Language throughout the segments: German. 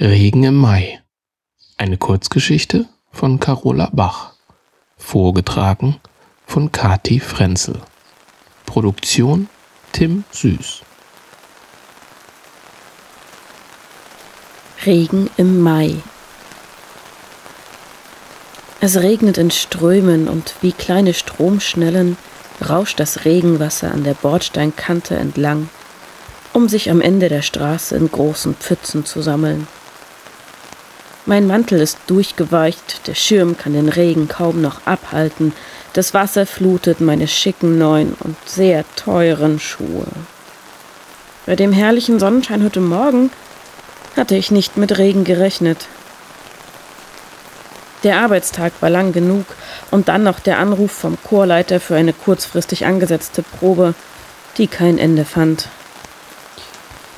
Regen im Mai. Eine Kurzgeschichte von Carola Bach. Vorgetragen von Kati Frenzel. Produktion Tim Süß. Regen im Mai. Es regnet in Strömen und wie kleine Stromschnellen rauscht das Regenwasser an der Bordsteinkante entlang, um sich am Ende der Straße in großen Pfützen zu sammeln. Mein Mantel ist durchgeweicht, der Schirm kann den Regen kaum noch abhalten, das Wasser flutet meine schicken neuen und sehr teuren Schuhe. Bei dem herrlichen Sonnenschein heute Morgen hatte ich nicht mit Regen gerechnet. Der Arbeitstag war lang genug und dann noch der Anruf vom Chorleiter für eine kurzfristig angesetzte Probe, die kein Ende fand.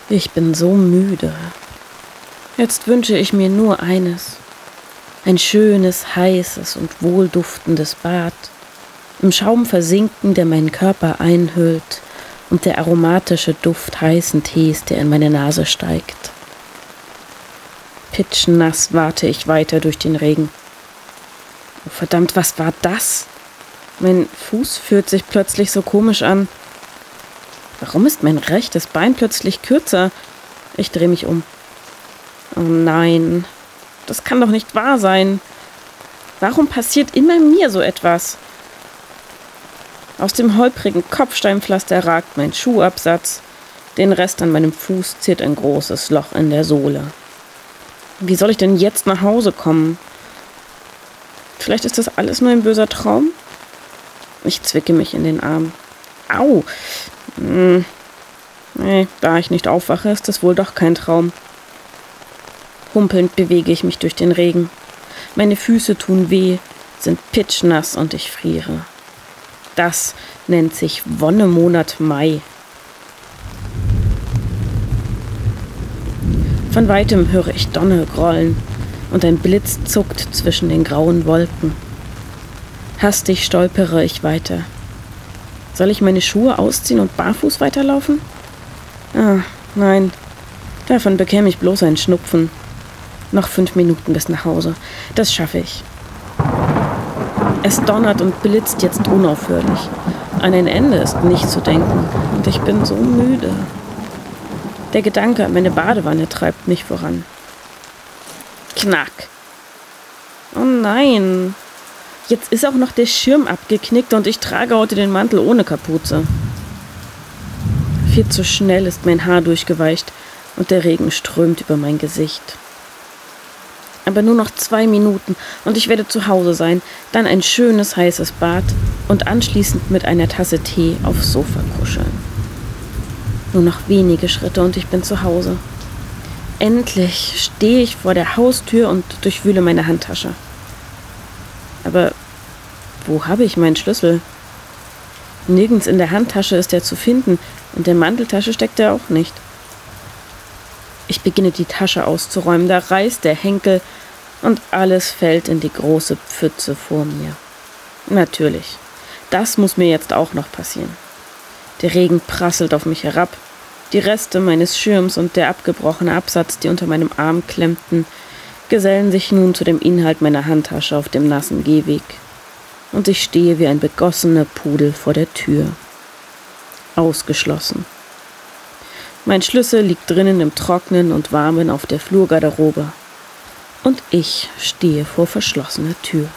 Ich bin so müde. Jetzt wünsche ich mir nur eines. Ein schönes, heißes und wohlduftendes Bad, im Schaum versinken, der meinen Körper einhüllt, und der aromatische Duft heißen Tees, der in meine Nase steigt. Pitschnass warte ich weiter durch den Regen. Oh, verdammt, was war das? Mein Fuß fühlt sich plötzlich so komisch an. Warum ist mein rechtes Bein plötzlich kürzer? Ich drehe mich um. Oh nein, das kann doch nicht wahr sein. Warum passiert immer mir so etwas? Aus dem holprigen Kopfsteinpflaster ragt mein Schuhabsatz. Den Rest an meinem Fuß ziert ein großes Loch in der Sohle. Wie soll ich denn jetzt nach Hause kommen? Vielleicht ist das alles nur ein böser Traum? Ich zwicke mich in den Arm. Au! Hm. Nee, da ich nicht aufwache, ist das wohl doch kein Traum. Humpelnd bewege ich mich durch den Regen. Meine Füße tun weh, sind pitschnass und ich friere. Das nennt sich Wonnemonat Mai. Von weitem höre ich Donner grollen und ein Blitz zuckt zwischen den grauen Wolken. Hastig stolpere ich weiter. Soll ich meine Schuhe ausziehen und barfuß weiterlaufen? Ah, nein. Davon bekäme ich bloß einen Schnupfen. Noch fünf Minuten bis nach Hause. Das schaffe ich. Es donnert und blitzt jetzt unaufhörlich. An ein Ende ist nicht zu denken. Und ich bin so müde. Der Gedanke an meine Badewanne treibt mich voran. Knack. Oh nein. Jetzt ist auch noch der Schirm abgeknickt und ich trage heute den Mantel ohne Kapuze. Viel zu schnell ist mein Haar durchgeweicht und der Regen strömt über mein Gesicht aber nur noch zwei Minuten und ich werde zu Hause sein, dann ein schönes heißes Bad und anschließend mit einer Tasse Tee aufs Sofa kuscheln. Nur noch wenige Schritte und ich bin zu Hause. Endlich stehe ich vor der Haustür und durchwühle meine Handtasche. Aber wo habe ich meinen Schlüssel? Nirgends in der Handtasche ist er zu finden, in der Manteltasche steckt er auch nicht. Ich beginne die Tasche auszuräumen, da reißt der Henkel und alles fällt in die große Pfütze vor mir. Natürlich, das muss mir jetzt auch noch passieren. Der Regen prasselt auf mich herab, die Reste meines Schirms und der abgebrochene Absatz, die unter meinem Arm klemmten, gesellen sich nun zu dem Inhalt meiner Handtasche auf dem nassen Gehweg. Und ich stehe wie ein begossener Pudel vor der Tür. Ausgeschlossen. Mein Schlüssel liegt drinnen im Trocknen und Warmen auf der Flurgarderobe. Und ich stehe vor verschlossener Tür.